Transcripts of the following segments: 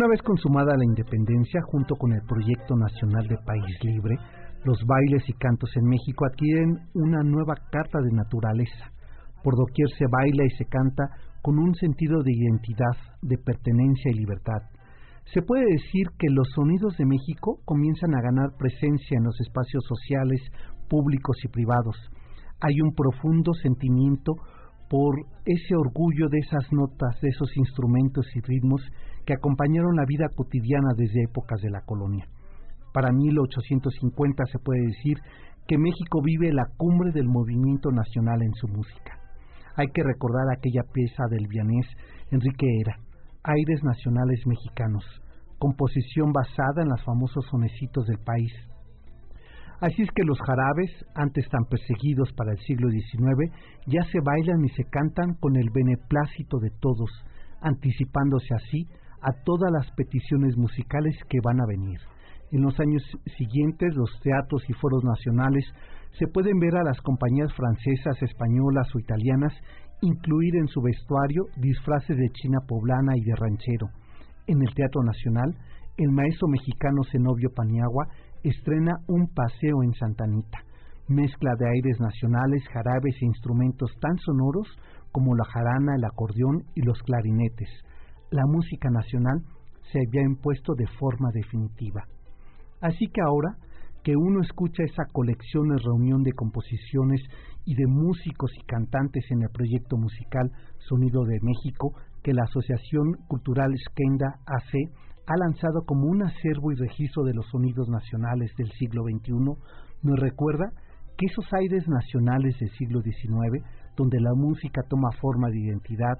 Una vez consumada la independencia, junto con el proyecto nacional de País Libre, los bailes y cantos en México adquieren una nueva carta de naturaleza. Por doquier se baila y se canta con un sentido de identidad, de pertenencia y libertad. Se puede decir que los sonidos de México comienzan a ganar presencia en los espacios sociales, públicos y privados. Hay un profundo sentimiento por ese orgullo de esas notas, de esos instrumentos y ritmos que acompañaron la vida cotidiana desde épocas de la colonia. Para 1850 se puede decir que México vive la cumbre del movimiento nacional en su música. Hay que recordar aquella pieza del vianés Enrique Era, Aires Nacionales Mexicanos, composición basada en los famosos sonecitos del país. Así es que los jarabes, antes tan perseguidos para el siglo XIX, ya se bailan y se cantan con el beneplácito de todos, anticipándose así a todas las peticiones musicales que van a venir. En los años siguientes, los teatros y foros nacionales se pueden ver a las compañías francesas, españolas o italianas incluir en su vestuario disfraces de china poblana y de ranchero. En el Teatro Nacional, el maestro mexicano Zenobio Paniagua estrena un paseo en Santanita, mezcla de aires nacionales, jarabes e instrumentos tan sonoros como la jarana, el acordeón y los clarinetes. La música nacional se había impuesto de forma definitiva. Así que ahora que uno escucha esa colección y reunión de composiciones y de músicos y cantantes en el proyecto musical Sonido de México que la Asociación Cultural Skenda AC ha lanzado como un acervo y registro de los sonidos nacionales del siglo XXI, nos recuerda que esos aires nacionales del siglo XIX, donde la música toma forma de identidad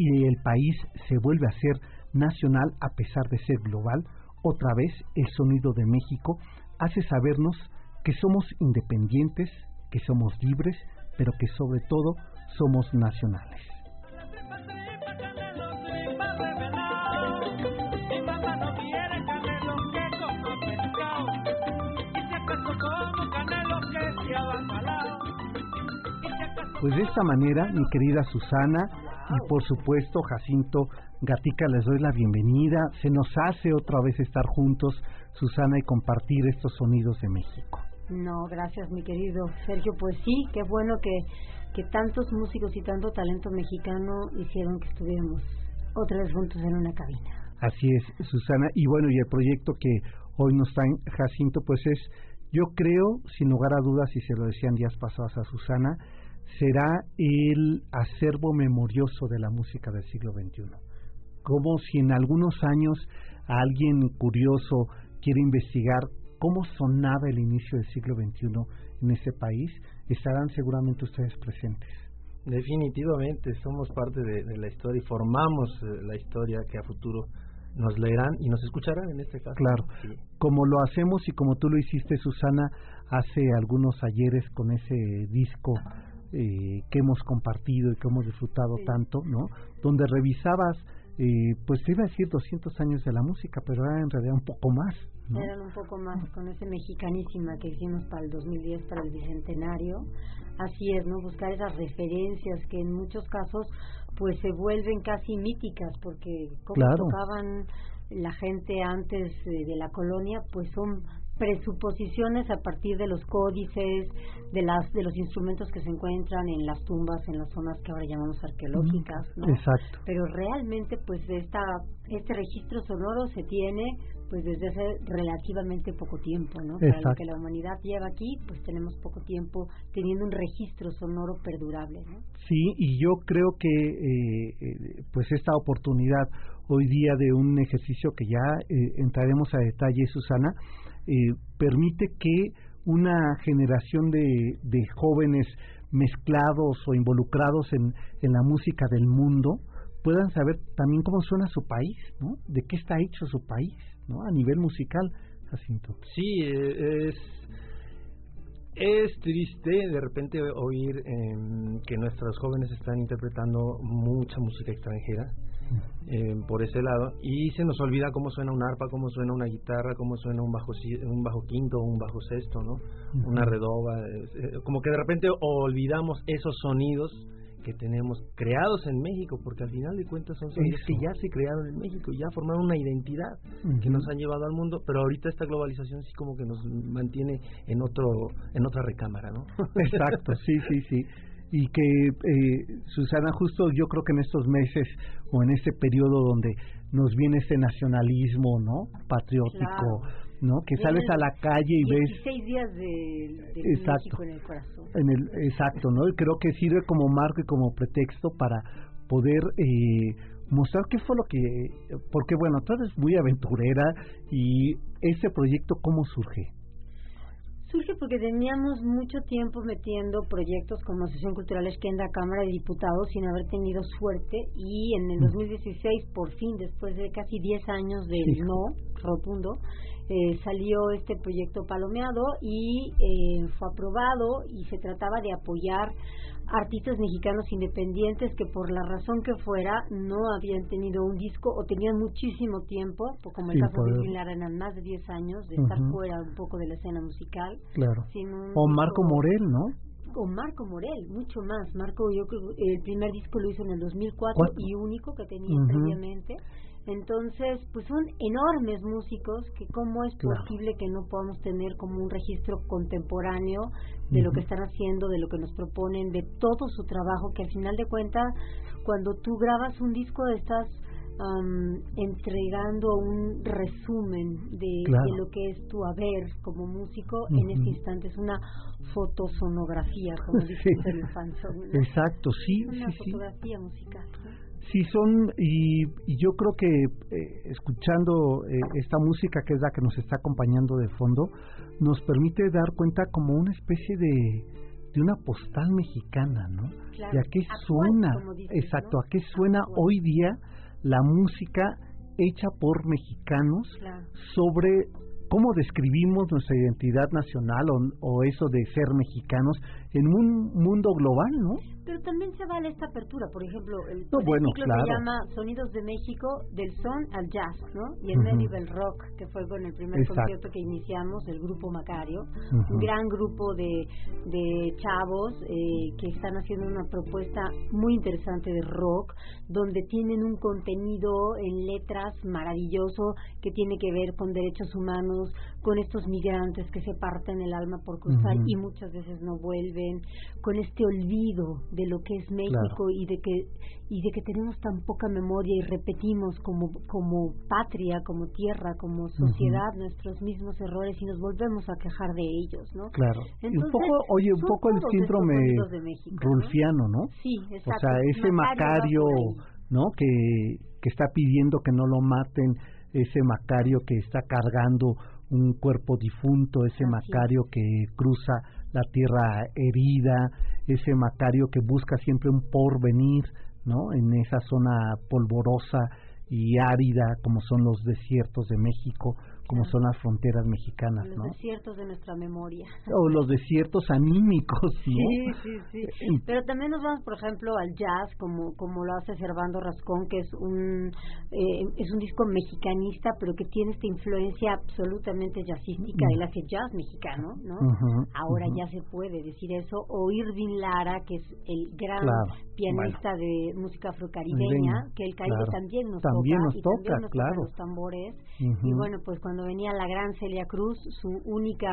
y el país se vuelve a ser nacional a pesar de ser global, otra vez el sonido de México hace sabernos que somos independientes, que somos libres, pero que sobre todo somos nacionales. Pues de esta manera, mi querida Susana y por supuesto Jacinto Gatica, les doy la bienvenida. Se nos hace otra vez estar juntos, Susana, y compartir estos sonidos de México. No, gracias mi querido Sergio. Pues sí, qué bueno que, que tantos músicos y tanto talento mexicano hicieron que estuviéramos otra vez juntos en una cabina. Así es, Susana. Y bueno, y el proyecto que hoy nos traen Jacinto, pues es, yo creo, sin lugar a dudas, y se lo decían días pasados a Susana, será el acervo memorioso de la música del siglo XXI. Como si en algunos años alguien curioso quiere investigar cómo sonaba el inicio del siglo XXI en ese país, estarán seguramente ustedes presentes. Definitivamente, somos parte de, de la historia y formamos eh, la historia que a futuro nos leerán y nos escucharán en este caso. Claro, Sí. como lo hacemos y como tú lo hiciste, Susana, hace algunos ayeres con ese disco eh, que hemos compartido y que hemos disfrutado Sí. tanto, ¿no? Donde revisabas, eh, pues te iba a decir 200 años de la música, pero era en realidad un poco más, ¿no? Eran un poco más con ese mexicanísima que hicimos para el 2010, para el Bicentenario. Así es, ¿no? Buscar esas referencias que en muchos casos pues se vuelven casi míticas porque como Claro. tocaban la gente antes eh, de la colonia pues son presuposiciones a partir de los códices, de las de los instrumentos que se encuentran en las tumbas, en las zonas que ahora llamamos arqueológicas, ¿no? Exacto. Pero realmente, pues esta este registro sonoro se tiene pues desde hace relativamente poco tiempo, ¿no? Para lo que la humanidad lleva aquí, pues tenemos poco tiempo teniendo un registro sonoro perdurable, ¿no? Sí, y yo creo que eh, eh, pues esta oportunidad hoy día de un ejercicio que ya eh, entraremos a detalle, Susana, permite que una generación de, jóvenes mezclados o involucrados en, en la música del mundo puedan saber también cómo suena su país, ¿no? De qué está hecho su país. ¿no? A nivel musical, Jacinto. Sí, eh, es es triste de repente oír eh, que nuestros jóvenes están interpretando mucha música extranjera eh, por ese lado y se nos olvida cómo suena un arpa, cómo suena una guitarra, cómo suena un bajo un bajo quinto, un bajo sexto, ¿no? Una redoba, eh, como que de repente olvidamos esos sonidos que tenemos creados en México, porque al final de cuentas son sonidos que ya se crearon en México, ya formaron una identidad que nos han llevado al mundo, pero ahorita esta globalización sí como que nos mantiene en otro en otra recámara, ¿no? Exacto, sí, sí, sí. Y que, eh, Susana, justo yo creo que en estos meses o en este periodo donde nos viene ese nacionalismo, ¿no? Patriótico. ¿no? Que sales a la calle y ves... seis días de, exacto, en el corazón. exacto, ¿no? Y creo que sirve como marco y como pretexto para poder eh, mostrar qué fue lo que... Porque, bueno, tú eres muy aventurera y ese proyecto, ¿cómo surge? Surge porque teníamos mucho tiempo metiendo proyectos como Asociación Cultural Esquenda, Cámara de Diputados, sin haber tenido suerte. Y en el 2016, mm. por fin, después de casi 10 años de no rotundo, eh, salió este proyecto palomeado y eh, fue aprobado y se trataba de apoyar artistas mexicanos independientes que por la razón que fuera no habían tenido un disco o tenían muchísimo tiempo, como el caso de Irving Lara, eran más de 10 años de estar fuera un poco de la escena musical. Claro. o Marco Morel, ¿no? o Marco Morel, mucho más. Marco, yo creo el primer disco lo hizo en el 2004 y único que tenía previamente. Entonces, pues son enormes músicos que cómo es posible que no podamos tener como un registro contemporáneo de lo que están haciendo, de lo que nos proponen, de todo su trabajo, que al final de cuentas, cuando tú grabas un disco estás entregando un resumen de, lo que es tu haber como músico en este instante. Es una fotosonografía, como dice el Exacto, sí. Una fotografía musical. Sí, son, y, yo creo que eh, escuchando eh, esta música que es la que nos está acompañando de fondo, nos permite dar cuenta como una especie de, de una postal mexicana, ¿no? Claro. a qué suena, exacto, a qué suena hoy día la música hecha por mexicanos sobre cómo describimos nuestra identidad nacional o, eso de ser mexicanos en un mundo global, ¿no? Pero también se vale esta apertura, por ejemplo, el, no, bueno, claro. se llama Sonidos de México del son al jazz, ¿no? Y el medieval rock, que fue con el primer concierto que iniciamos, el grupo Macario, un gran grupo de, de chavos eh, que están haciendo una propuesta muy interesante de rock, donde tienen un contenido en letras maravilloso que tiene que ver con derechos humanos, con estos migrantes que se parten el alma por cruzar y muchas veces no vuelven, con este olvido de lo que es México y de que y de que tenemos tan poca memoria y repetimos como como patria, como tierra, como sociedad nuestros mismos errores y nos volvemos a quejar de ellos, ¿no? Claro. un poco, oye, un poco el síndrome rulfiano, ¿no? Sí, exacto. O sea, ese Macario, ¿no? Que que está pidiendo que no lo maten, ese Macario que está cargando un cuerpo difunto, ese Macario que cruza la tierra herida, ese Macario que busca siempre un porvenir, ¿no? En esa zona polvorosa y árida como son los desiertos de México, como son las fronteras mexicanas, los desiertos de nuestra memoria. O los desiertos anímicos, Sí, sí, sí. Pero también nos vamos, por ejemplo, al jazz, como como lo hace Servando Rascón, que es un eh, es un disco mexicanista, pero que tiene esta influencia absolutamente jazzística. Él hace jazz mexicano, ¿no? Ahora ya se puede decir eso. O Irving Lara, que es el gran pianista de música afrocaribeña, que el Caribe también nos también toca. Nos toca, y claro. los tambores. Y bueno, pues cuando cuando venía la gran Celia Cruz, su única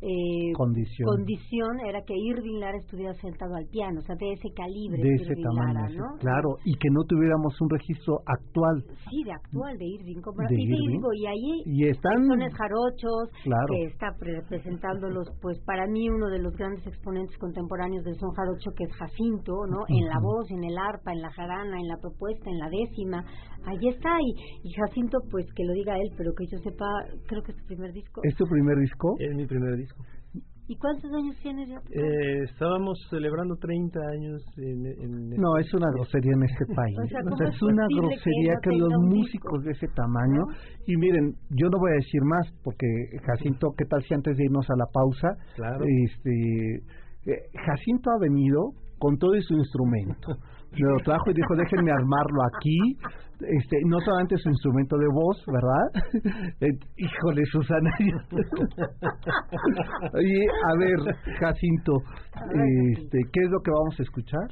eh, condición. condición era que Irving Lara estuviera sentado al piano, o sea, de ese calibre. De ese tamaño, claro, y que no tuviéramos un registro actual. Sí, de actual, de Irving. Como, de y, Irving. y ahí y están jarochos, que está presentándolos, pues para mí uno de los grandes exponentes contemporáneos del son jarocho, que es Jacinto, ¿no? En la voz, en el arpa, en la jarana, en la propuesta, en la décima, ahí está, y, y Jacinto, pues que lo diga él, pero que yo sepa, creo que es su primer disco. ¿Es tu primer disco? Es mi primer disco. ¿Y cuántos años tienes ya? Eh, estábamos celebrando 30 años en, No, es una grosería en este país. o sea, es una grosería que, los músicos de ese tamaño... Y miren, yo no voy a decir más, porque Jacinto, ¿qué tal si antes de irnos a la pausa? Claro. Este, eh, Jacinto ha venido con todo su instrumento. Lo trajo y dijo, déjenme armarlo aquí. Este, no solamente su instrumento de voz, ¿verdad? Eh, híjole, Susana. Oye, a ver, Jacinto, este, ¿qué es lo que vamos a escuchar?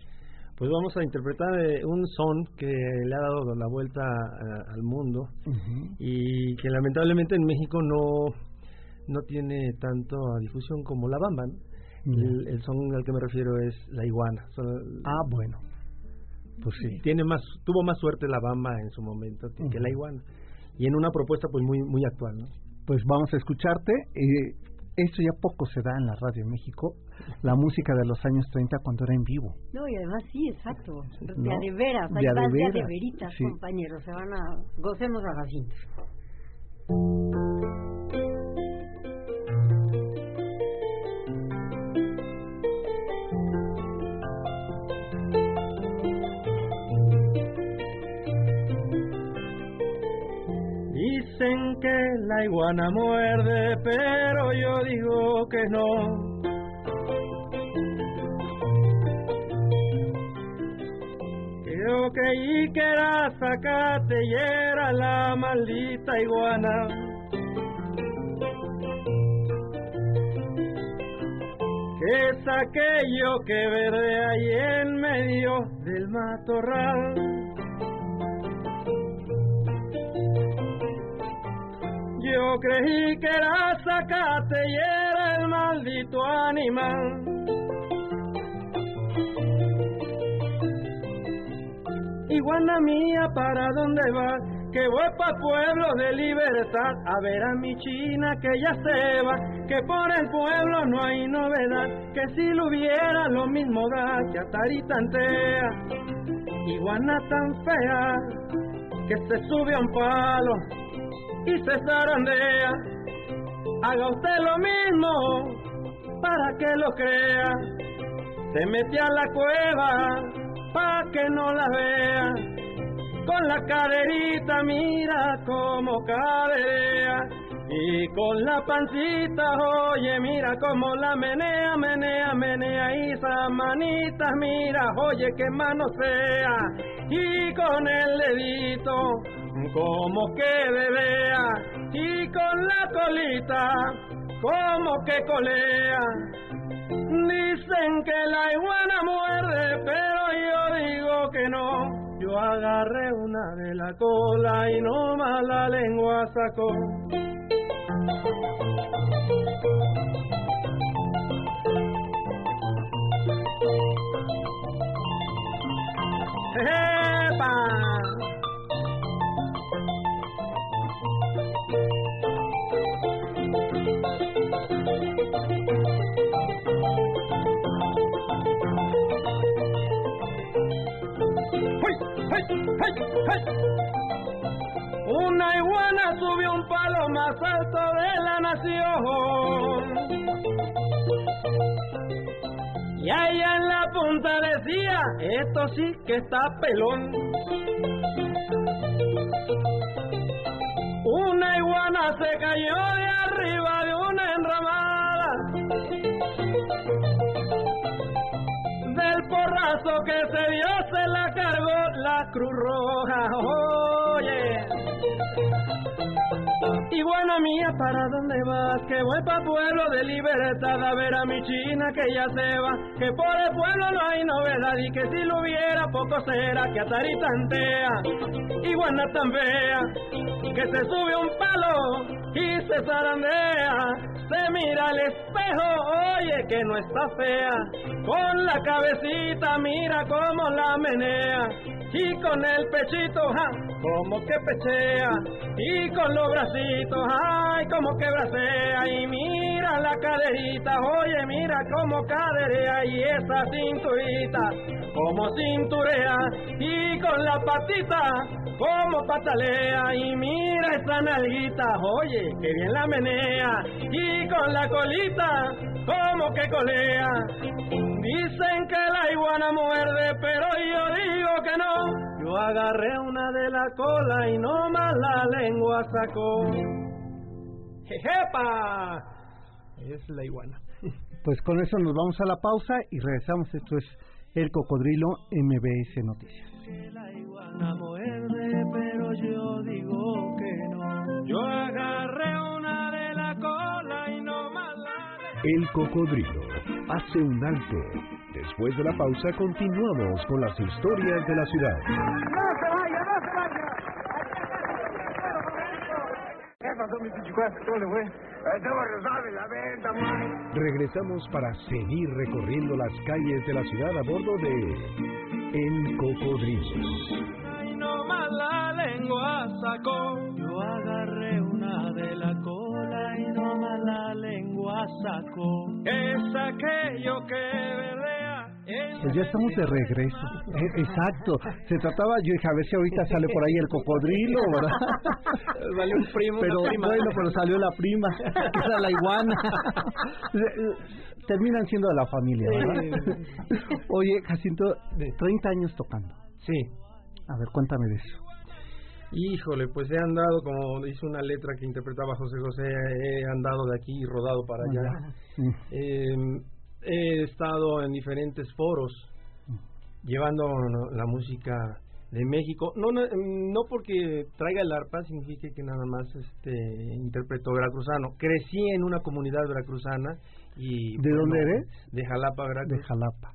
Pues vamos a interpretar eh, un son que le ha dado la vuelta al mundo y que lamentablemente en México no, no tiene tanto difusión como la bamba. El, son al que me refiero es la iguana. ah, bueno. Pues sí. Tiene más, tuvo más suerte la Bamba en su momento que, la iguana. Y en una propuesta pues muy muy actual, ¿no? Pues vamos a escucharte. Eh, esto ya poco se da en la radio en México, la música de los años 30 cuando era en vivo. No, y además sí, exacto. De a de veras, de, a de, veritas, compañeros. Se van a... Gocemos a Jacinto. Iguana muerde, pero yo digo que no. Creo que y que era sacate y era la maldita iguana. Que es aquello que verde ahí en medio del matorral. Yo creí que era sacate y era el maldito animal. Iguana mía, ¿para dónde vas? Que voy pa' pueblo de libertad a ver a mi china que ya se va, que por el pueblo no hay novedad, que si lo hubiera lo mismo da que Atari tantea. Iguana tan fea que se sube a un palo y se zarandea. Haga usted lo mismo para que lo crea. Se mete a la cueva para que no la vea. Con la caderita mira como caderea. Y con la pancita, oye, mira como la menea, menea, menea. Y esas manitas, mira, oye, que mano sea. Y con el dedito como que bebea y con la colita como que colea. Dicen que la iguana muerde, pero yo digo que no. Yo agarré una de la cola y no más la lengua sacó. Una iguana subió un palo más alto de la nación. Y allá en la punta decía, esto sí que está pelón. Una iguana se cayó de arriba porrazo que se dio se la cargó la Cruz Roja. Oye. Iguana mía, ¿para dónde vas? Que voy pa' pueblo de libertad a ver a mi china que ya se va. Que por el pueblo no hay novedad y que si lo hubiera poco será que Atari tantea. Iguana tan fea que se sube un palo y se zarandea, se mira al espejo, oye que no está fea, con la cabecita mira cómo la menea, y con el pechito, ja, como que pechea, y con los bracitos, ay, como que bracea, y mira la caderita, oye, mira cómo caderea, y esa cinturita, como cinturea, y con la patita, como patalea, y mira esa nalguita, oye, que bien la menea, y con la colita, como que colea. Dicen que la iguana muerde, pero yo digo que no. Yo agarré una de la cola y no más la lengua sacó. ¡Jejepa! Es la iguana. Pues con eso nos vamos a la pausa y regresamos. Esto es El Cocodrilo MBS Noticias. La iguana muerde, pero yo digo que no. Yo agarré una de la cola y no más la El Cocodrilo hace un alto. Después de la pausa continuamos con las historias de la ciudad. ¡No se vaya, no se vaya! ¿Qué pasó, mi pichicuazo? ¿Cómo le fue? Estaba rezando la venta, man. Regresamos para seguir recorriendo las calles de la ciudad a bordo de El Cocodrilo. y no más la lengua sacó. Yo agarré una de la cola y no más la lengua sacó. Es aquello que Pues ya estamos de regreso. Eh, Exacto. Se trataba, yo dije, a ver si ahorita sale por ahí el cocodrilo, ¿verdad? Vale un primo, pero prima. bueno, pero salió la prima, que era la iguana. Terminan siendo de la familia, ¿verdad? Oye, Jacinto, 30 años tocando. Sí. A ver, cuéntame de eso. Híjole, pues he andado, como dice una letra que interpretaba José José, he andado de aquí y rodado para allá. Sí. Eh, he estado en diferentes foros llevando la música de México. No, no, no porque traiga el arpa significa que nada más este interpreto veracruzano. Crecí en una comunidad veracruzana y ¿De dónde eres? De Jalapa, Veracruz. De Jalapa.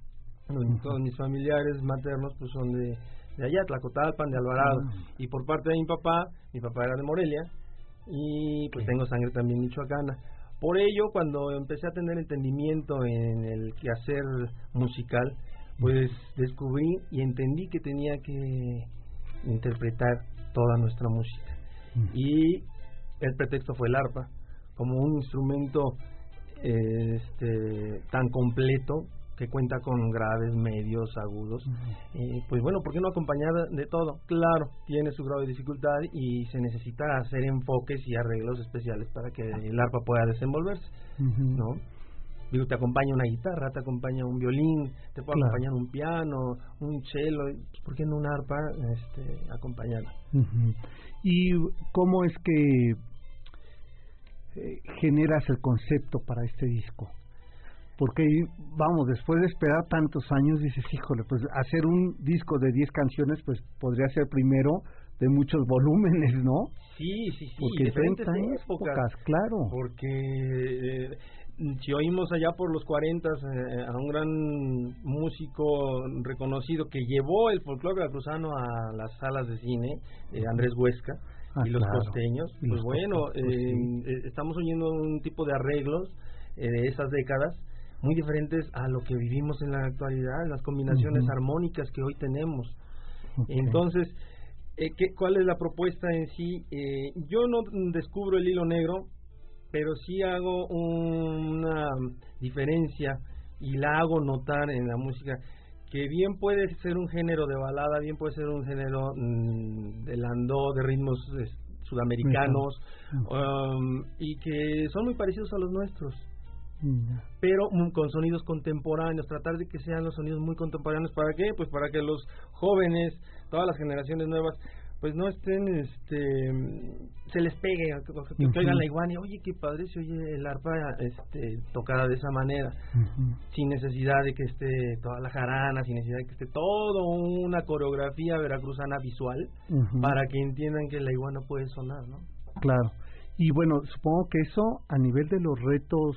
Bueno, Todos mis familiares maternos pues son de, de allá, Tlacotalpan, de Alvarado. Ah. Y por parte de mi papá, mi papá era de Morelia y pues tengo sangre también michoacana. Por ello, cuando empecé a tener entendimiento en el quehacer musical, pues descubrí y entendí que tenía que interpretar toda nuestra música. Y el pretexto fue el arpa, como un instrumento eh, este, tan completo que cuenta con graves, medios, agudos. Eh, pues bueno, ¿por qué no acompañar de todo? Claro, tiene su grado de dificultad y se necesita hacer enfoques y arreglos especiales para que el arpa pueda desenvolverse. ¿no? Digo, te acompaña una guitarra, te acompaña un violín, te puede Claro. acompañar un piano, un cello, pues, ¿por qué no un arpa este, acompañarla? Ujú. ¿Y cómo es que eh, generas el concepto para este disco? Porque, vamos, después de esperar tantos años, dices, híjole, pues hacer un disco de 10 canciones, pues podría ser primero de muchos volúmenes, ¿no? Sí, sí, sí, Porque diferentes 30 años, épocas. pocas, claro. Porque eh, si oímos allá por los 40 eh, a un gran músico reconocido que llevó el folclore veracruzano a las salas de cine, eh, Andrés Huesca, Ah, y los claro. costeños, Y pues los bueno, costeños, pues sí. estamos oyendo un tipo de arreglos de esas décadas muy diferentes a lo que vivimos en la actualidad, las combinaciones armónicas que hoy tenemos. Entonces, eh, ¿qué, ¿cuál es la propuesta en sí? Eh, yo no descubro el hilo negro, pero sí hago una diferencia y la hago notar en la música que bien puede ser un género de balada, bien puede ser un género mm, de landó, de ritmos sudamericanos, um, y que son muy parecidos a los nuestros Mm, pero mm, con sonidos contemporáneos, tratar de que sean los sonidos muy contemporáneos. ¿Para qué? Pues para que los jóvenes, todas las generaciones nuevas, pues no estén, este, se les pegue, que, que- oigan la iguana y, oye, qué padre se oye el arpa este, tocada de esa manera, sin necesidad de que esté toda la jarana, sin necesidad de que esté toda una coreografía veracruzana visual, para que entiendan que la iguana puede sonar, ¿no? Claro. Y bueno, supongo que eso a nivel de los retos,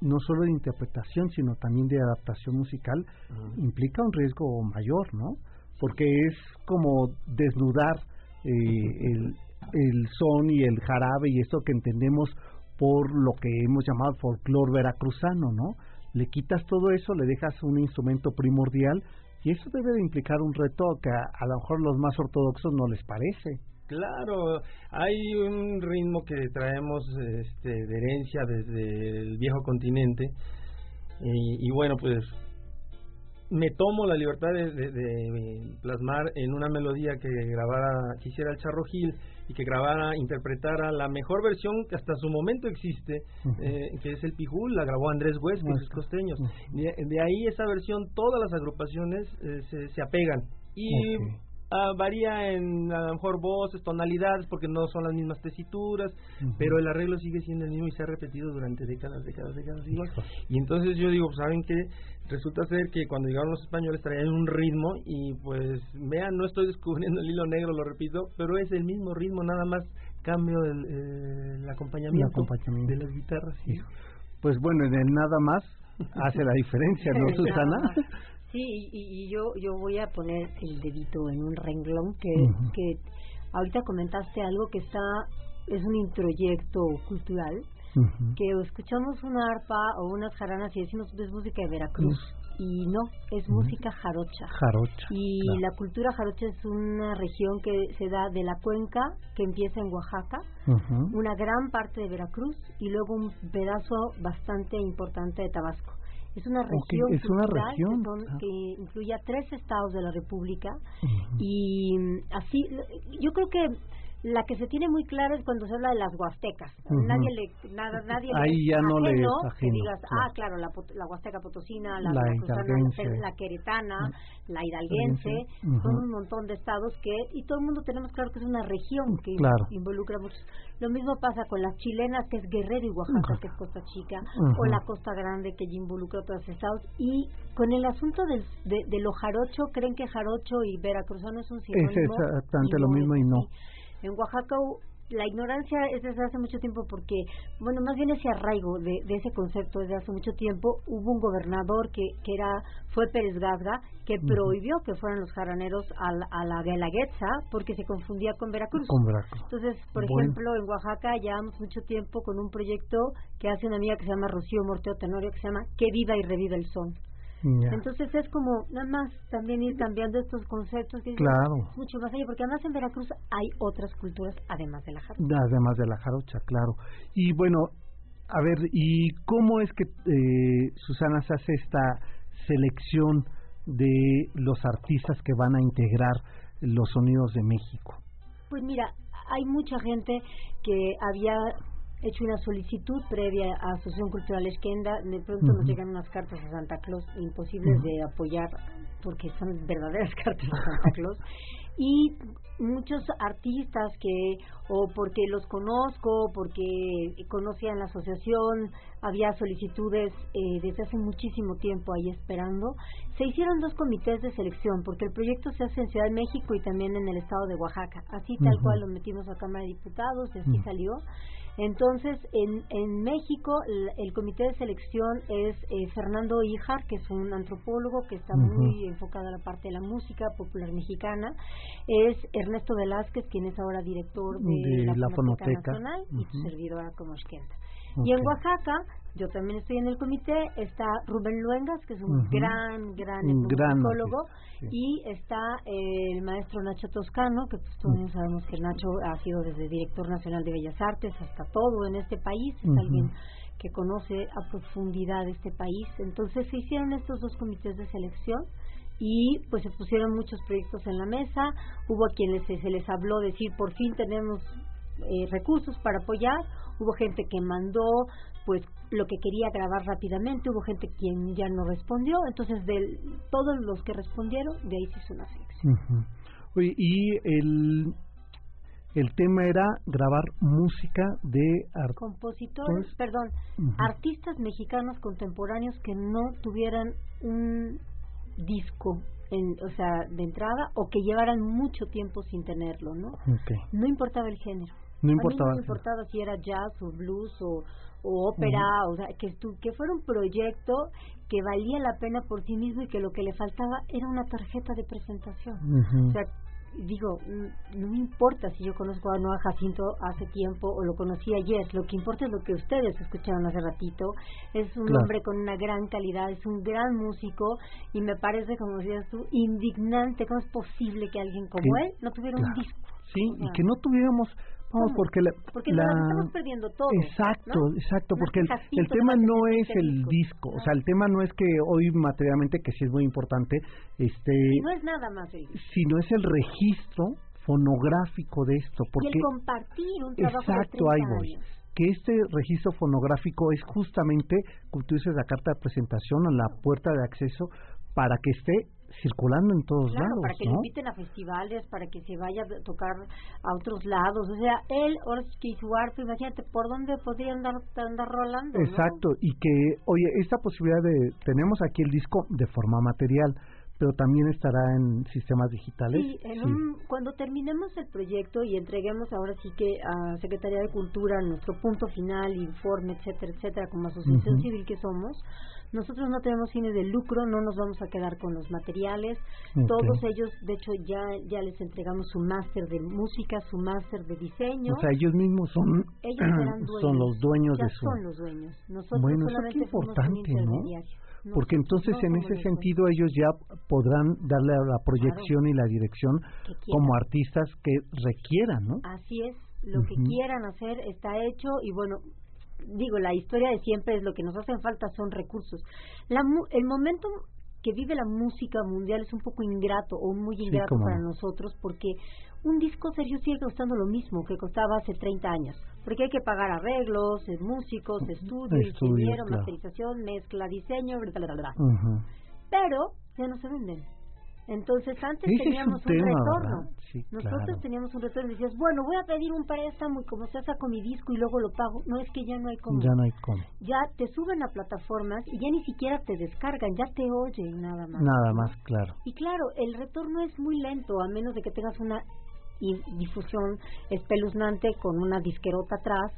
no solo de interpretación, sino también de adaptación musical, Ujú. implica un riesgo mayor, ¿no? Porque es como desnudar eh, el, el son y el jarabe y esto que entendemos por lo que hemos llamado folclore veracruzano, ¿no? Le quitas todo eso, le dejas un instrumento primordial y eso debe de implicar un reto que a, a lo mejor los más ortodoxos no les parece. Claro, hay un ritmo que traemos este, de herencia desde el viejo continente y, bueno, pues me tomo la libertad de, plasmar en una melodía que grabara, que hiciera el Charro Gil y que grabara, interpretara la mejor versión que hasta su momento existe, eh, que es el Pijul, la grabó Andrés sus costeños. De, ahí esa versión, todas las agrupaciones eh, se, se apegan. Y Uh, varía en a lo mejor voces, tonalidades, porque no son las mismas tesituras, pero el arreglo sigue siendo el mismo y se ha repetido durante décadas, décadas, décadas igual. Y entonces yo digo, ¿saben qué? Resulta ser que cuando llegaron los españoles traían un ritmo y pues vean, no estoy descubriendo el hilo negro, lo repito, pero es el mismo ritmo, nada más cambio del eh, acompañamiento, de las guitarras. Pues bueno, en el nada más hace la diferencia, ¿no, Susana? Sí, y, yo yo voy a poner el dedito en un renglón que, que ahorita comentaste algo que está es un introyecto cultural que escuchamos una arpa o unas jaranas y decimos es música de Veracruz y no es música jarocha. Jarocha y la cultura jarocha es una región que se da de la cuenca que empieza en Oaxaca una gran parte de Veracruz y luego un pedazo bastante importante de Tabasco es una región, es una región ah. que, incluye a tres estados de la República y mm, así, yo creo que la que se tiene muy clara es cuando se habla de las huastecas. Nadie le, nada, nadie Ahí ya no le que digas, ah, claro, la, la huasteca potosina, la, la, la, queretana, la hidalguense, son un montón de estados que, y todo el mundo tenemos claro que es una región que involucra muchos. Lo mismo pasa con las chilenas, que es Guerrero y Oaxaca, que es Costa Chica, o la Costa Grande, que ya involucra otros estados. Y con el asunto del, de, de, lo jarocho, creen que jarocho y veracruzano es un sinónimo. Es exactamente lo mismo y no. En Oaxaca la ignorancia es desde hace mucho tiempo porque, bueno, más bien ese arraigo de, ese concepto desde hace mucho tiempo, hubo un gobernador que, que era fue Pérez Gazga, que prohibió que fueran los jaraneros a la, a la Guelaguetza porque se confundía con Veracruz. Entonces, por ejemplo, en Oaxaca llevamos mucho tiempo con un proyecto que hace una amiga que se llama Rocío Morteo Tenorio, que se llama Que viva y revive el son. Entonces es como nada más también ir cambiando estos conceptos que claro. mucho más allá, porque además en Veracruz hay otras culturas además de la jarocha. Además de la jarocha, claro. Y bueno, a ver, ¿y cómo es que eh, Susana se hace esta selección de los artistas que van a integrar los sonidos de México? Pues mira, hay mucha gente que había hecho una solicitud previa a Asociación Cultural Esquenda, de pronto nos llegan unas cartas a Santa Claus imposibles de apoyar porque son verdaderas cartas a Santa Claus. Y muchos artistas que o porque los conozco porque conocían la asociación había solicitudes eh, desde hace muchísimo tiempo ahí esperando se hicieron dos comités de selección porque el proyecto se hace en Ciudad de México y también en el estado de Oaxaca. Así tal cual lo metimos a Cámara de Diputados y así salió entonces, en, en México, el, comité de selección es eh, Fernando Ijar, que es un antropólogo que está muy enfocado a la parte de la música popular mexicana. Es Ernesto Velázquez, quien es ahora director de, la, Fonoteca Nacional, y tu servidora como esquenta. Y en Oaxaca, yo también estoy en el comité, está Rubén Luengas, que es un gran, gran etnomusicólogo, y está el maestro Nacho Toscano, que pues todos sabemos que Nacho ha sido desde director nacional de Bellas Artes hasta todo en este país, es alguien que conoce a profundidad este país. Entonces se hicieron estos dos comités de selección y pues se pusieron muchos proyectos en la mesa, hubo a quienes se, se les habló decir por fin tenemos eh, recursos para apoyar, hubo gente que mandó pues lo que quería grabar rápidamente, hubo gente quien ya no respondió, entonces de todos los que respondieron, de ahí se hizo una selección. y el, el tema era grabar música de compositores, perdón, artistas mexicanos contemporáneos que no tuvieran un disco en, o sea, de entrada o que llevaran mucho tiempo sin tenerlo, ¿no? No importaba el género. No importaba. no importaba si era jazz o blues o, o ópera, o sea, que, que fuera un proyecto que valía la pena por sí mismo y que lo que le faltaba era una tarjeta de presentación. O sea, digo, no me importa si yo conozco a Noah Jacinto hace tiempo o lo conocí ayer, lo que importa es lo que ustedes escucharon hace ratito, es un hombre con una gran calidad, es un gran músico y me parece, como decías tú, indignante, ¿cómo es posible que alguien como él no tuviera un disco? Sí, y que no tuviéramos Vamos, porque la, porque estamos perdiendo todo. Exacto, exacto, porque el, el tema no es el disco, o sea, el tema no es que hoy materialmente, que sí es muy importante, este... No es nada más el Sino es el registro fonográfico de esto. Porque, y el compartir un trabajo Exacto, de ahí voy. Que este registro fonográfico es justamente, como tú dices, la carta de presentación o la puerta de acceso para que esté circulando en todos claro, lados. para que ¿no? lo inviten a festivales, para que se vaya a tocar a otros lados. O sea, él, Orsky Suárez, imagínate por dónde podría andar, andar rolando. Exacto, y que, oye, esta posibilidad de. Tenemos aquí el disco de forma material pero también estará en sistemas digitales. Sí, cuando terminemos el proyecto y entreguemos ahora sí que a Secretaría de Cultura nuestro punto final, informe, etcétera, etcétera, como asociación civil que somos, nosotros no tenemos fines de lucro, no nos vamos a quedar con los materiales. Todos ellos, de hecho, ya ya les entregamos su máster de música, su máster de diseño. O sea, ellos mismos son, son los dueños ya de su. son los dueños. Nosotros bueno, solamente eso es importante, ¿no? Porque entonces en ese sentido ellos ya podrán darle la proyección y la dirección como artistas que requieran, ¿no? Así es, lo que quieran hacer está hecho y bueno, digo, la historia de siempre es lo que nos hacen falta son recursos. La, el momento que vive la música mundial es un poco ingrato o muy ingrato para nosotros porque un disco serio sigue costando lo mismo que costaba hace 30 años, porque hay que pagar arreglos, eh, músicos, estudio, ingeniero, masterización, mezcla, diseño, bla, bla, bla. Pero ya no se venden. Entonces antes teníamos un, retorno. Nosotros teníamos un retorno y decías, bueno, voy a pedir un préstamo y como se saco mi disco y luego lo pago. No es que ya no hay cómo. Ya no hay cómo. Ya te suben a plataformas y ya ni siquiera te descargan, ya te oyen nada más. Nada más, claro. Y claro, el retorno es muy lento a menos de que tengas una difusión espeluznante con una disquerota atrás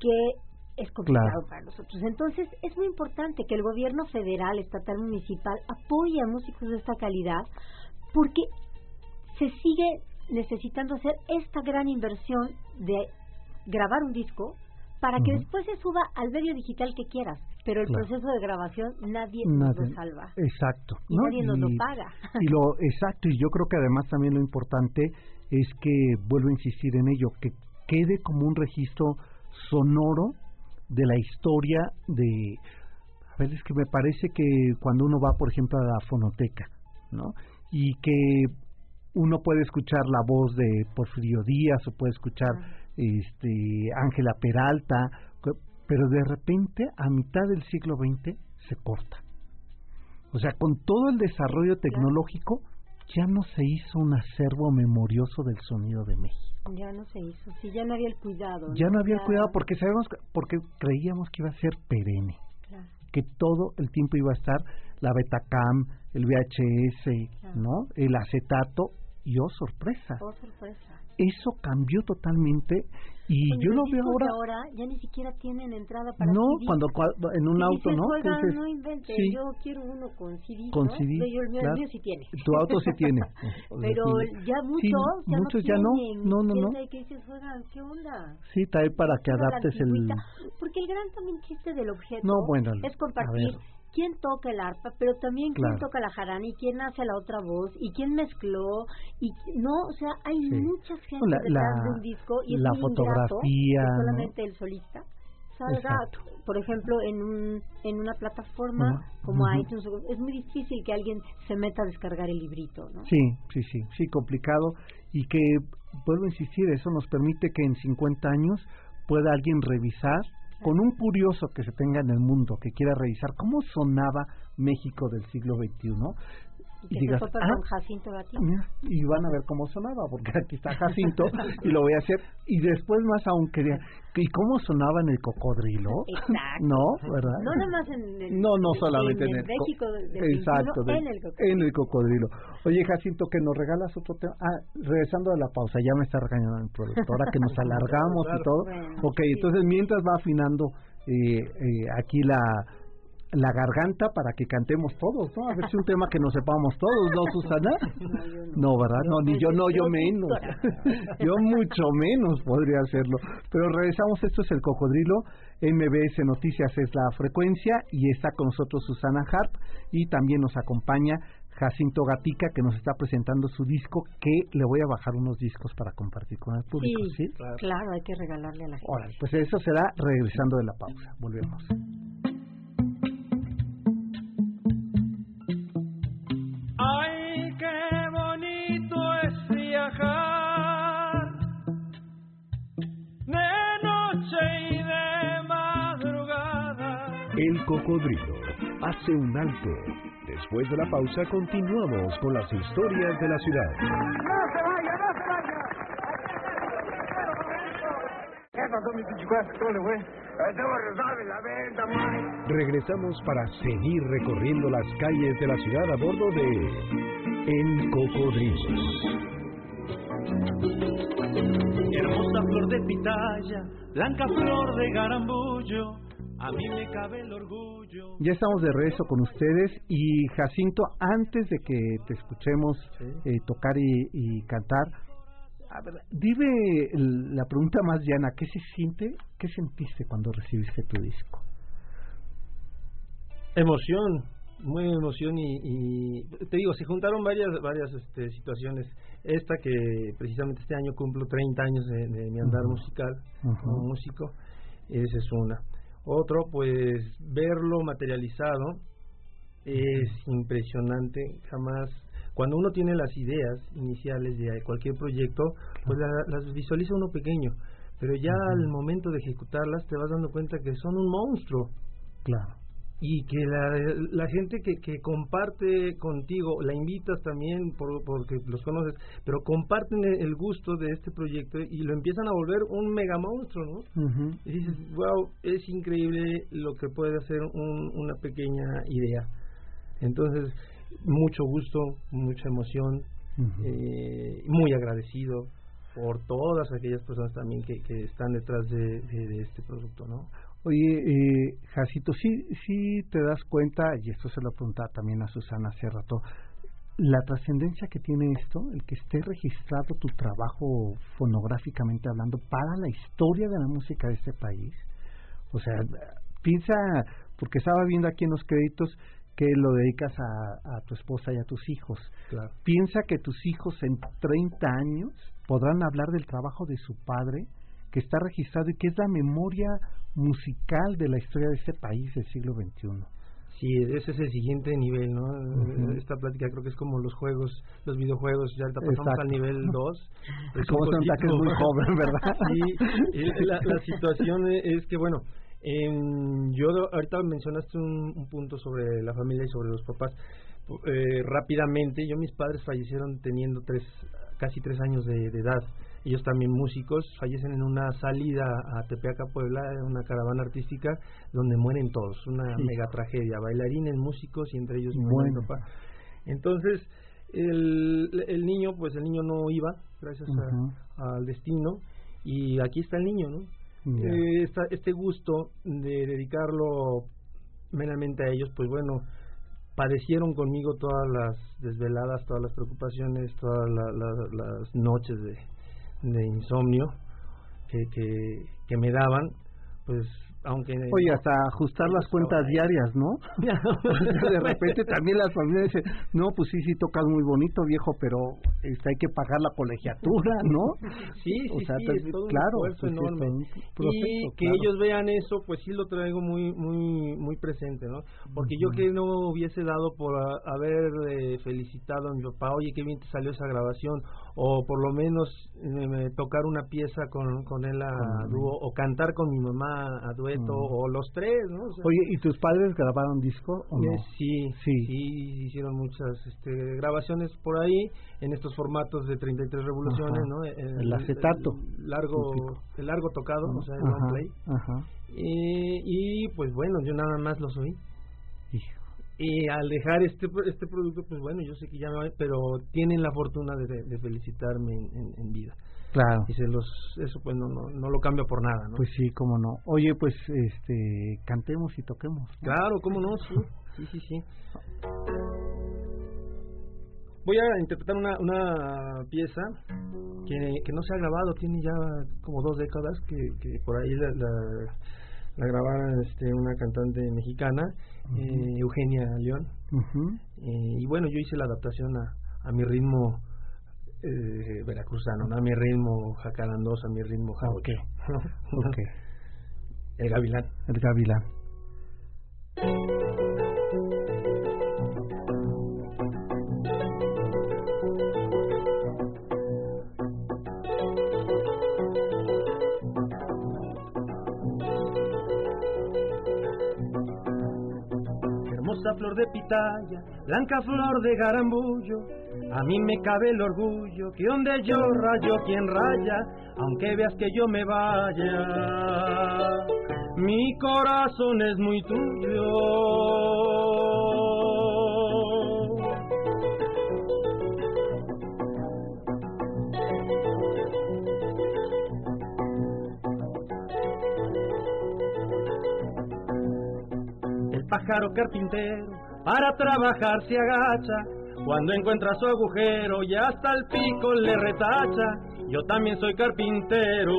que es complicado para nosotros. Entonces, es muy importante que el gobierno federal, estatal, municipal apoye a músicos de esta calidad porque se sigue necesitando hacer esta gran inversión de grabar un disco para que después se suba al medio digital que quieras, pero el proceso de grabación nadie, lo salva. Exacto. Y nadie nos lo paga. Y lo exacto, y yo creo que además también lo importante es que vuelvo a insistir en ello, que quede como un registro sonoro de la historia de a veces que me parece que cuando uno va por ejemplo a la fonoteca no y que uno puede escuchar la voz de Porfirio Díaz o puede escuchar este Ángela Peralta pero de repente a mitad del siglo XX se corta. O sea con todo el desarrollo tecnológico ya no se hizo un acervo memorioso del sonido de México ya no se hizo, sí, ya no había el cuidado. Ya no, había el cuidado porque sabemos, porque creíamos que iba a ser perenne, que todo el tiempo iba a estar la Betacam, el VHS, ¿no? El acetato y oh sorpresa. Oh sorpresa eso cambió totalmente y yo lo veo ahora. ahora ya ni siquiera tienen entrada para no cuando, en un auto no no invente yo quiero uno con CD con CD el, mío sí tiene. Tu auto sí tiene. Pero ya muchos ya muchos no. ya no no no. no ¿qué dices qué onda sí trae para que adaptes el porque el gran también chiste del objeto no, bueno, es compartir quién toca el arpa, pero también quién toca la jarana y quién hace la otra voz y quién mezcló y no, o sea, hay muchas gente detrás de un disco y la es fotografía, solamente el solista salga, por ejemplo, en un en una plataforma como iTunes, es muy difícil que alguien se meta a descargar el librito, ¿no? Sí, sí, sí, sí, complicado. Y que vuelvo a insistir, eso nos permite que en 50 años pueda alguien revisar con un curioso que se tenga en el mundo que quiera revisar cómo sonaba México del siglo XXI, y, digas, ah, Jacinto y van a ver cómo sonaba, porque aquí está Jacinto y lo voy a hacer. Y después más aún quería, ¿y cómo sonaba en el cocodrilo? Exacto. ¿No? ¿Verdad? No nada más en el, no, no solamente en, el, México exacto, en el cocodrilo. En el cocodrilo. Oye, Jacinto, que nos regalas otro tema. Ah, regresando de la pausa, ya me está regañando el productora que nos alargamos y todo. ok, entonces mientras va afinando eh, eh, aquí la la garganta para que cantemos todos, ¿no? A ver si un tema que nos sepamos todos, ¿no, Susana? No, ¿verdad? No, ni yo no, yo menos. Yo mucho menos podría hacerlo. Pero regresamos, esto es el cocodrilo. MBS Noticias es la frecuencia y está con nosotros Susana Harp y también nos acompaña Jacinto Gatica que nos está presentando su disco que le voy a bajar unos discos para compartir con el público. Sí, claro. hay que regalarle a la gente. pues eso será regresando de la pausa. Volvemos. Ay, qué bonito es viajar de noche y de madrugada. El cocodrilo hace un alto. Después de la pausa continuamos con las historias de la ciudad. ¡No se vaya, no se vaya! ¿Qué pasó, mi ¿Cómo le fue? Regresamos para seguir recorriendo las calles de la ciudad a bordo de El Cocodrilo. Hermosa flor de pitaya, blanca flor de garambullo, a mí me cabe el orgullo. Ya estamos de regreso con ustedes y Jacinto, antes de que te escuchemos eh, tocar y cantar, a ver, dime la pregunta más llana, ¿qué se siente, qué sentiste cuando recibiste tu disco? Emoción, muy emoción y, te digo, se juntaron varias varias este, situaciones. Esta que precisamente este año cumplo 30 años de, mi andar musical como músico, esa es una. Otro, pues verlo materializado es impresionante, jamás cuando uno tiene las ideas iniciales de cualquier proyecto, pues las visualiza uno pequeño, pero ya al momento de ejecutarlas te vas dando cuenta que son un monstruo. Claro. Y que la, gente que, que comparte contigo, la invitas también por, porque los conoces, pero comparten el, gusto de este proyecto y lo empiezan a volver un mega monstruo, ¿no? Y dices, wow, es increíble lo que puede hacer una pequeña idea. Entonces, mucho gusto, mucha emoción, eh, muy agradecido por todas aquellas personas también que, que están detrás de, este producto, ¿no? Oye, eh, Jacito, sí, sí te das cuenta, y esto se lo preguntaba también a Susana hace rato, la trascendencia que tiene esto, el que esté registrado tu trabajo fonográficamente hablando para la historia de la música de este país. O sea, piensa, porque estaba viendo aquí en los créditos, que lo dedicas a, tu esposa y a tus hijos. Piensa que tus hijos en 30 años podrán hablar del trabajo de su padre, que está registrado y que es la memoria musical de la historia de este país del siglo XXI. Sí, ese es el siguiente nivel, ¿no? Esta plática creo que es como los juegos, los videojuegos, ya pasamos al nivel 2. Como son que es muy joven, ¿verdad? Sí, la, la situación es que, bueno, yo ahorita mencionaste un, punto sobre la familia y sobre los papás. Eh, rápidamente, yo mis padres fallecieron teniendo tres, casi tres años de, edad. Ellos también músicos, fallecen en una salida a Tepeaca, Puebla, en una caravana artística donde mueren todos, una mega tragedia, bailarines, músicos y entre ellos mi papá. Entonces, el, el niño, pues el niño no iba, gracias al destino, y aquí está el niño, ¿no? Eh, este gusto de dedicarlo meramente a ellos, pues bueno, padecieron conmigo todas las desveladas, todas las preocupaciones, todas las noches de, insomnio que, que me daban, pues aunque Oye, hasta ajustar las cuentas diarias, ¿no? de repente también las familias dicen, no, pues sí, sí tocas muy bonito, viejo, pero este, hay que pagar la colegiatura, ¿no? Sí, sí, sí, es todo claro, un esfuerzo enorme. y que ellos vean eso, pues sí lo traigo muy muy muy presente, ¿no? Porque yo que no hubiese dado por haber eh, felicitado a mi papá, oye, qué bien te salió esa grabación, o por lo menos eh, tocar una pieza con, con él a dúo, o cantar con mi mamá a dueto, o los tres, ¿no? Oye, ¿y tus padres grabaron disco o no? sí, sí, hicieron muchas este, grabaciones por ahí en estos formatos de 33 revoluciones, ¿no? El, acetato. largo, el largo tocado, o sea, el long play. Y, pues bueno, yo nada más lo oí. Y al dejar este este producto, pues bueno, yo sé que ya me va, pero tienen la fortuna de, felicitarme en, en vida. Claro. Y se los, eso pues no, no, no lo cambia por nada, ¿no? Pues sí, cómo no. Oye, pues este, cantemos y toquemos. Claro, cómo no, sí, sí, sí, sí. Voy a interpretar una, una pieza que, que no se ha grabado, tiene ya como dos décadas que, que por ahí la, la, la grabara este, una cantante mexicana, eh, Eugenia León. eh, y bueno, yo hice la adaptación a, a mi ritmo eh, veracruzano, ¿no? a mi ritmo jacarandoso, a mi ritmo jarocho. Ok. El gavilán. El gavilán. Flor de pitaya, blanca flor de garambullo, a mí me cabe el orgullo que donde yo rayo quien raya, aunque veas que yo me vaya, mi corazón es muy tuyo. Pájaro carpintero para trabajar se agacha, cuando encuentra su agujero y hasta el pico le retacha. Yo también soy carpintero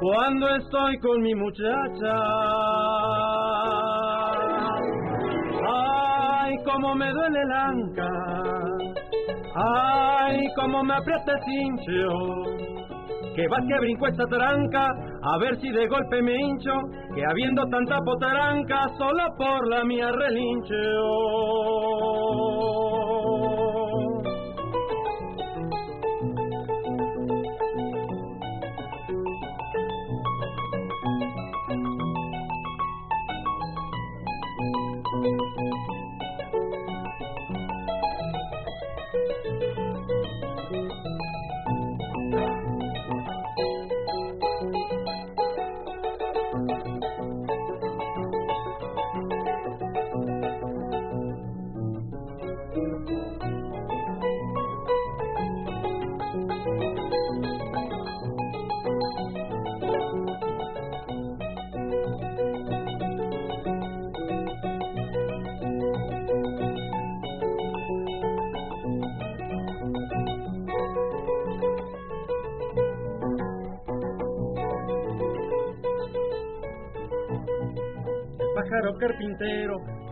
cuando estoy con mi muchacha. Ay, cómo me duele el anca. Ay, cómo me aprieta el cincho que vas que brinco esta tranca, a ver si de golpe me hincho, que habiendo tanta potranca, solo por la mía relincho.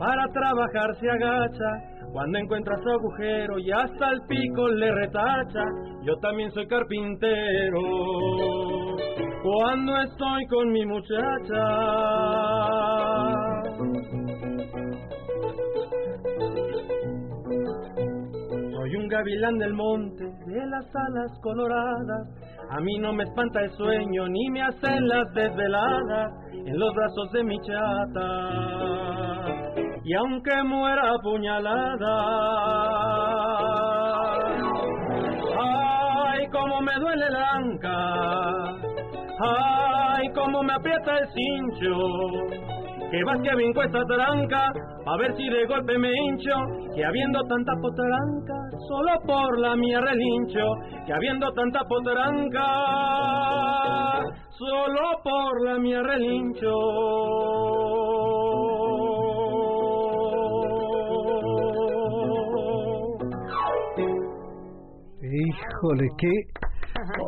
Para trabajar se agacha. Cuando encuentra su agujero y hasta el pico le retacha, yo también soy carpintero. Cuando estoy con mi muchacha. Soy un gavilán del monte, de las alas coloradas. A mí no me espanta el sueño, ni me hacen las desveladas en los brazos de mi chata. Y aunque muera apuñalada, ay, cómo me duele la anca, ay, cómo me aprieta el cincho que vas que vinco esta tranca, a ver si de golpe me hincho, que habiendo tanta potranca, solo por la mía relincho, que habiendo tanta potranca, solo por la mía relincho. Híjole, qué...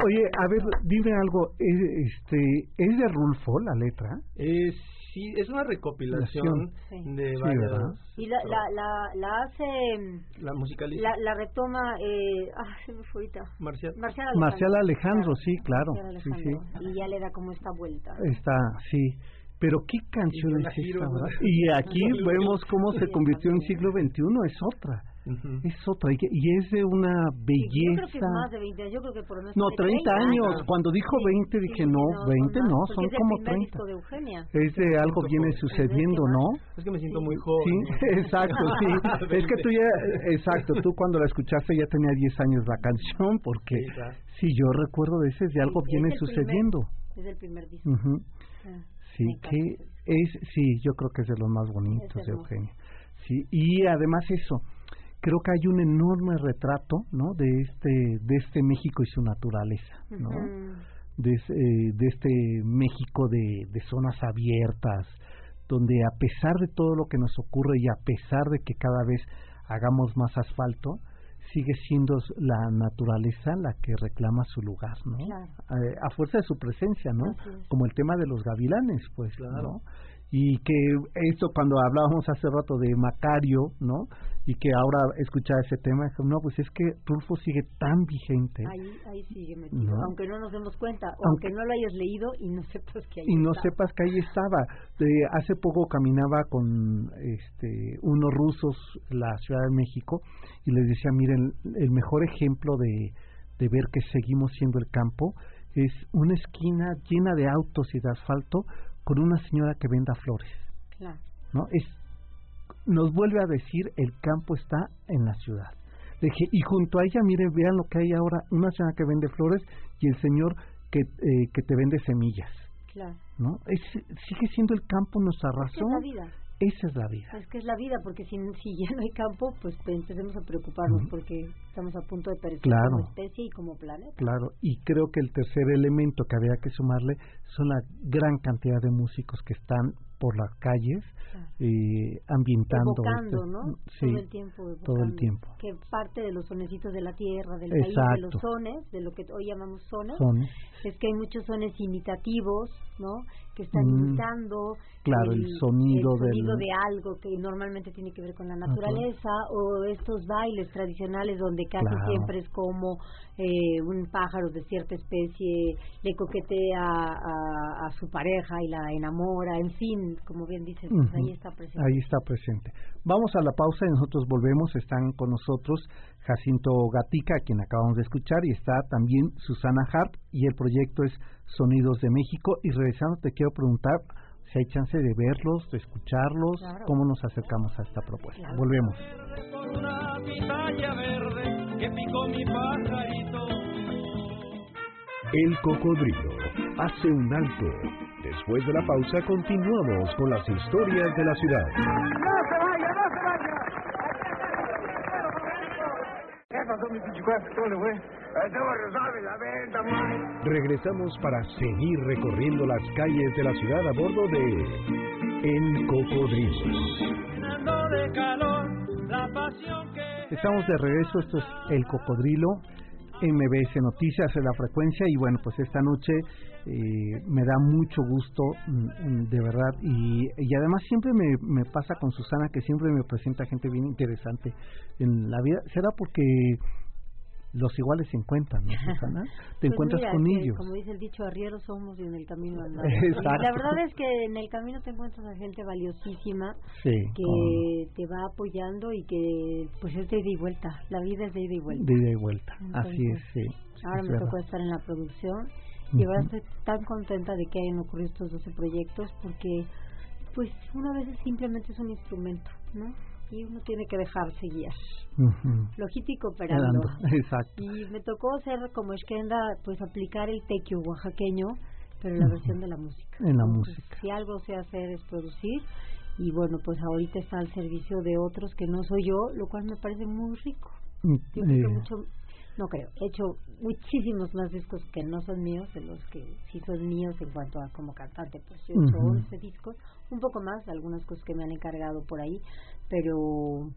Oye, a ver, dime algo, ¿es, este, ¿es de Rulfo la letra? Eh, sí, es una recopilación Sí. de Sí, varias... ¿verdad? Y la, la, la, la hace, La musicalista. la, la retoma, eh, ah, se me fue ahorita. Marcial. Marcial Alejandro. Marcial Alejandro, sí, claro. Marcial Sí, sí. Alejandro. Y ya le da como esta vuelta. Está, sí. Pero qué canción es esta. ¿verdad? Y aquí vemos cómo se convirtió en siglo XXI, es otra. Ujú. Es otra, y, y es de una Sí, yo creo que es belleza. más de 20 años, yo creo que por lo menos No, de 30 años. Cuando dijo 20 dije, no, 20 más, no, porque son es como primer 30. disco de Eugenia. Es de algo viene sucediendo, ¿no? Es que me siento Sí. muy joven. Sí, exacto, sí. Es que tú ya, exacto, tú cuando la escuchaste ya tenía 10 años la canción, porque Sí, claro. si yo recuerdo de ese, de algo Sí, viene es el primer- sucediendo. Es el primer disco. Ujú. Ah, Sí, me encanta. que es, sí, yo creo que es de los más bonitos de. Eugenia. Sí, y además eso, creo que hay un enorme retrato, ¿no? De este, de este México y su naturaleza, ¿no? de, eh, de, este México de, de zonas abiertas, donde a pesar de todo lo que nos ocurre y a pesar de que cada vez hagamos más asfalto, sigue siendo la naturaleza la que reclama su lugar, ¿no? Eh, a, fuerza de su presencia, ¿no? Como el tema de los gavilanes, pues, ¿no? Y que esto cuando hablábamos hace rato de Macario, ¿no? Y que ahora escuchar ese tema, no, pues es que Rulfo sigue tan vigente. Ahí, ahí sigue metido, aunque no nos demos cuenta, aunque, no lo hayas leído y no sepas que ahí Y no sepas que ahí estaba. hace poco caminaba con este unos rusos la Ciudad de México y les decía, miren, el mejor ejemplo de, de ver que seguimos siendo el campo es una esquina llena de autos y de asfalto con una señora que venda flores. Claro. ¿No? Es nos vuelve a decir el campo está en la ciudad. Dije, y junto a ella, miren, vean lo que hay ahora, una señora que vende flores y el señor que, eh, que te vende semillas. Claro. ¿No? Es, sigue siendo el campo nuestra razón. Es la vida. Esa es la vida. Es que es la vida, porque si, si ya no hay campo, pues empecemos a preocuparnos, porque estamos a punto de perecer como especie y como planeta. Claro, y creo que el tercer elemento que había que sumarle son la gran cantidad de músicos que están por las calles eh, ambientando evocando, ¿no? Sí, todo el tiempo todo el tiempo. Que parte de los sonecitos de la tierra del país de los sones de lo que hoy llamamos sones, es que hay muchos sones imitativos no que están mm, imitando claro el, sonido, de algo que normalmente tiene que ver con la naturaleza o estos bailes tradicionales donde casi siempre es como eh, un pájaro de cierta especie le coquetea a, a, su pareja y la enamora en fin como bien dices ahí está presente ahí está presente vamos a la pausa y nosotros volvemos están con nosotros Jacinto Gatica, a quien acabamos de escuchar, y está también Susana Hart, y el proyecto es Sonidos de México. Y regresando, te quiero preguntar si hay chance de verlos, de escucharlos, cómo nos acercamos a esta propuesta. Volvemos. El cocodrilo hace un alto. Después de la pausa continuamos con las historias de la ciudad. Regresamos para seguir recorriendo las calles de la ciudad a bordo de El Cocodrilo. Estamos de regreso, esto es El Cocodrilo, MBS Noticias en la frecuencia y bueno, pues esta noche eh, me da mucho gusto, mm, mm, de verdad, y, y además siempre me, me pasa con Susana que siempre me presenta gente bien interesante en la vida. ¿Será porque los iguales se encuentran, ¿no, Susana? Te pues encuentras con ellos. Como dice el dicho, arrieros somos y en el camino andamos. La verdad es que en el camino te encuentras a gente valiosísima que te va apoyando y que pues es de ida y vuelta. La vida es de ida y vuelta. De ida y vuelta, así es, sí. Ahora me tocó estar en la producción y ahora estoy tan contenta de que hayan ocurrido estos 12 proyectos porque pues una vez simplemente es un instrumento, ¿no? Y uno tiene que dejarse guiar. Logítico operando. Exacto. Y me tocó ser como Esquenda, pues aplicar el tequio oaxaqueño, pero en la versión de la música. En la música. Si algo sé hacer es producir y bueno, pues ahorita está al servicio de otros que no soy yo, lo cual me parece muy rico. Mm, eh. mucho, no creo, he hecho muchísimos más discos que no son míos, de los que sí son míos en cuanto a como cantante, pues yo he hecho 11 discos, un poco más, algunas cosas que me han encargado por ahí, pero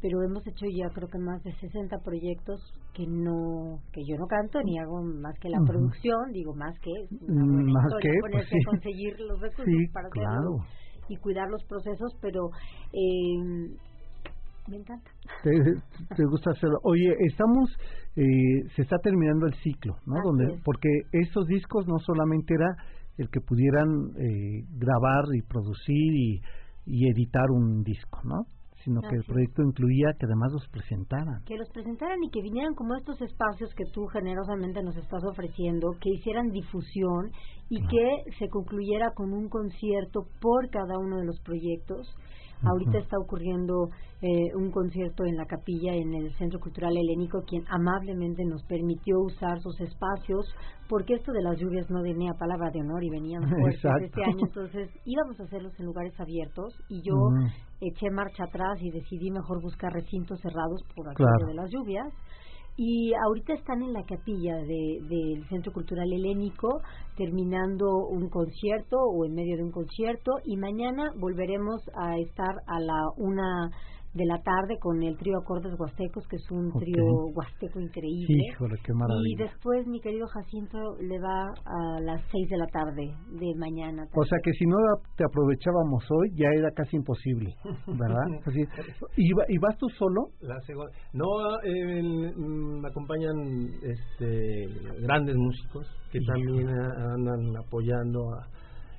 pero hemos hecho ya creo que más de 60 proyectos que no que yo no canto ni hago más que la producción digo más que mm, más que pues conseguir los recursos para hacerlo y cuidar los procesos pero eh, me encanta. Te, gusta hacerlo. Oye estamos eh, se está terminando el ciclo no donde porque estos discos no solamente era el que pudieran eh, grabar y producir y y editar un disco, ¿no? Sino que el proyecto incluía que además los presentaran. Que los presentaran y que vinieran como estos espacios que tú generosamente nos estás ofreciendo, que hicieran difusión y que se concluyera con un concierto por cada uno de los proyectos Ahorita está ocurriendo eh, un concierto en la capilla en el Centro Cultural Helénico, quien amablemente nos permitió usar sus espacios, porque esto de las lluvias no venía palabra de honor y venían fuertes este año, entonces íbamos a hacerlos en lugares abiertos y yo eché marcha atrás y decidí mejor buscar recintos cerrados por aquello de las lluvias y ahorita están en la capilla del Centro Cultural Helénico terminando un concierto o en medio de un concierto y mañana volveremos a estar a la una de la tarde con el trío Acordes Huastecos, que es un trío huasteco increíble. Y después, mi querido Jacinto, le va a las seis de la tarde de mañana. O sea que si no te aprovechábamos hoy, ya era casi imposible, ¿verdad? ¿Y, ¿Y, vas tú solo? La no, eh, me acompañan este, grandes músicos que también andan apoyando a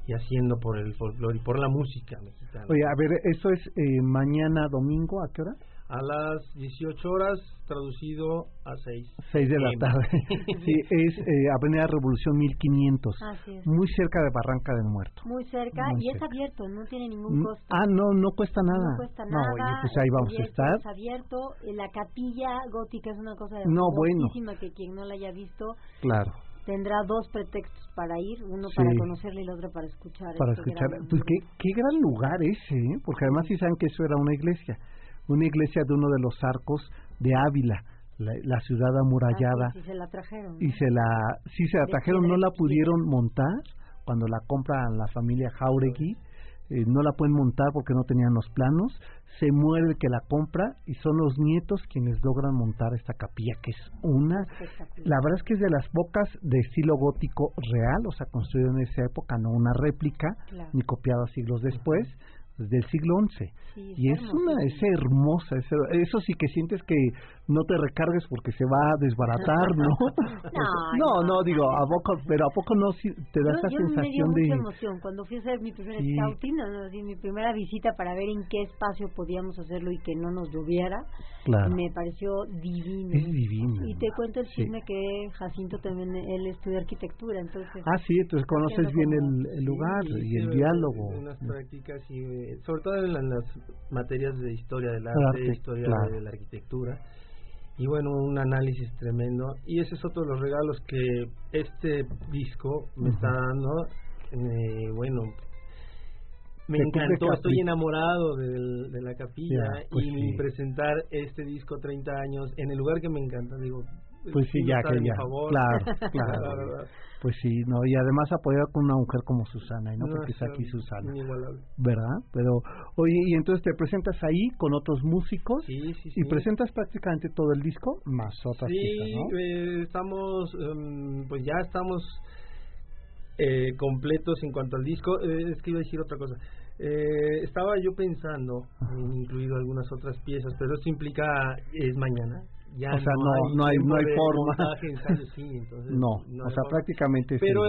y haciendo por el folclore y por la música mexicana. Oye, a ver, ¿eso es eh, mañana domingo a qué hora? A las 18 horas, traducido a 6. 6 de la tarde. sí, es eh, Avenida Revolución 1500. Así es. Muy cerca de Barranca del Muerto. Muy cerca y es abierto, no tiene ningún mm, costo. Ah, no, no cuesta nada. No cuesta nada. No, pues ahí vamos a estar. Es abierto, la capilla gótica es una cosa no, bueno. que quien no la haya visto. Claro tendrá dos pretextos para ir, uno para conocerle y el otro para escuchar. Para escuchar. Pues qué, qué gran lugar ese, ¿eh? porque además sí saben que eso era una iglesia, una iglesia de uno de los arcos de Ávila. La, ciudad amurallada. Ah, sí, se la trajeron. Y se la, sí se la trajeron, no la pudieron montar cuando la compra la familia Jauregui eh, no la pueden montar porque no tenían los planos, se muere el que la compra y son los nietos quienes logran montar esta capilla, que es una, la verdad es que es de las pocas de estilo gótico real, o sea, construido en esa época, no una réplica, ni copiada siglos después, del siglo XI. y es una, es hermosa, eso sí que sientes que no te recargues porque se va a desbaratar, ¿no? no, no, digo, a poco, pero a poco no te da esa sensación me dio de emoción cuando fui a hacer mi primer scouting, mi primera visita para ver en qué espacio podíamos hacerlo y que no nos lloviera. Me pareció divino. Es divino. Y te cuento el chisme que Jacinto también él estudia arquitectura, entonces. Ah, sí, entonces conoces bien el, lugar y el diálogo. Unas prácticas y sobre todo en, las materias de historia del arte, historia de la arquitectura. Y bueno, un análisis tremendo. Y ese es otro de los regalos que este disco me está dando. Eh, bueno, me encantó, estoy enamorado de, la capilla pues y presentar este disco 30 años en el lugar que me encanta, digo, pues sí, ya que ya, claro, claro. Pues sí, no, y además apoyar con una mujer como Susana, y no, porque es aquí Susana, ¿verdad? Pero, oye, y entonces te presentas ahí con otros músicos y presentas prácticamente todo el disco más otras piezas, ¿no? Eh, estamos, em, pues ya estamos eh, completos en cuanto al disco. Eh, es que iba a decir otra cosa. Eh, estaba yo pensando en incluir algunas otras piezas, pero esto implica es mañana ya o sea, no, no, hay, no hay, forma. no, o sea, prácticamente Pero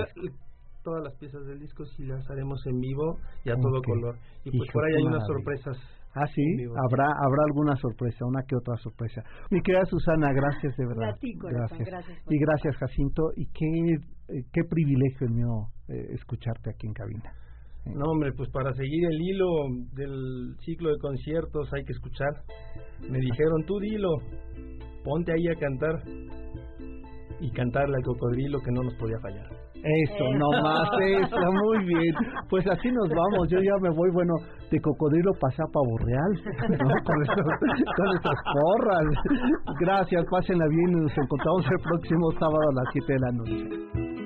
todas las piezas del disco sí las haremos en vivo y a todo color. Y pues por ahí hay unas sorpresas. Ah, sí, habrá habrá alguna sorpresa, una que otra sorpresa. Mi querida Susana, gracias de verdad. gracias. y gracias Jacinto. Y qué, eh, qué privilegio mío eh, escucharte aquí en cabina. No, hombre, pues para seguir el hilo del ciclo de conciertos hay que escuchar. Me dijeron, tú dilo, ponte ahí a cantar y cantarle al cocodrilo que no nos podía fallar. Eso, no más eso, muy bien. Pues así nos vamos, yo ya me voy, bueno, de cocodrilo pasé a pavo real, ¿no? con, estas porras. Gracias, pásenla bien y nos encontramos el próximo sábado a las 7 de la noche.